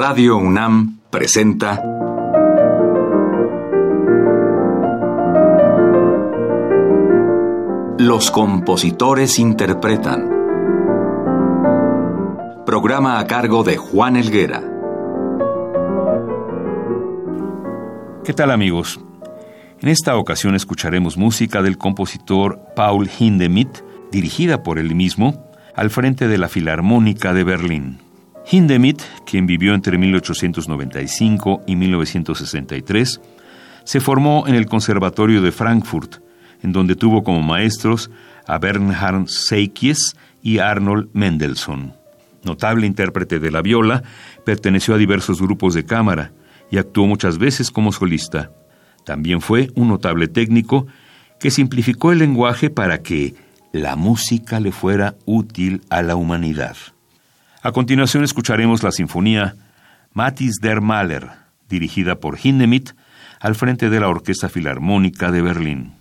Radio UNAM presenta Los compositores interpretan. Programa a cargo de Juan Elguera. ¿Qué tal amigos? En esta ocasión escucharemos música del compositor Paul Hindemith, dirigida por él mismo, al frente de la Filarmónica de Berlín. Hindemith, quien vivió entre 1895 y 1963, se formó en el Conservatorio de Frankfurt, en donde tuvo como maestros a Bernhard Seikies y Arnold Mendelssohn. Notable intérprete de la viola, perteneció a diversos grupos de cámara y actuó muchas veces como solista. También fue un notable técnico que simplificó el lenguaje para que la música le fuera útil a la humanidad. A continuación escucharemos la sinfonía Matis der Mahler, dirigida por Hindemith, al frente de la Orquesta Filarmónica de Berlín.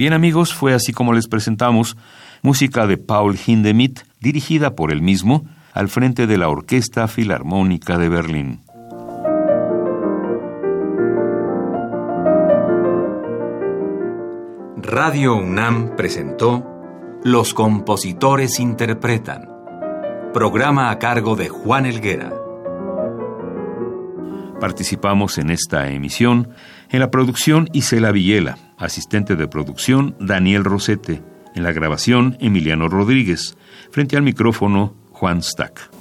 Bien amigos, fue así como les presentamos música de Paul Hindemith, dirigida por él mismo, al frente de la Orquesta Filarmónica de Berlín. Radio UNAM presentó Los compositores interpretan, programa a cargo de Juan Elguera. Participamos en esta emisión en la producción Isela Villela, asistente de producción Daniel Rosete, en la grabación Emiliano Rodríguez, frente al micrófono Juan Stack.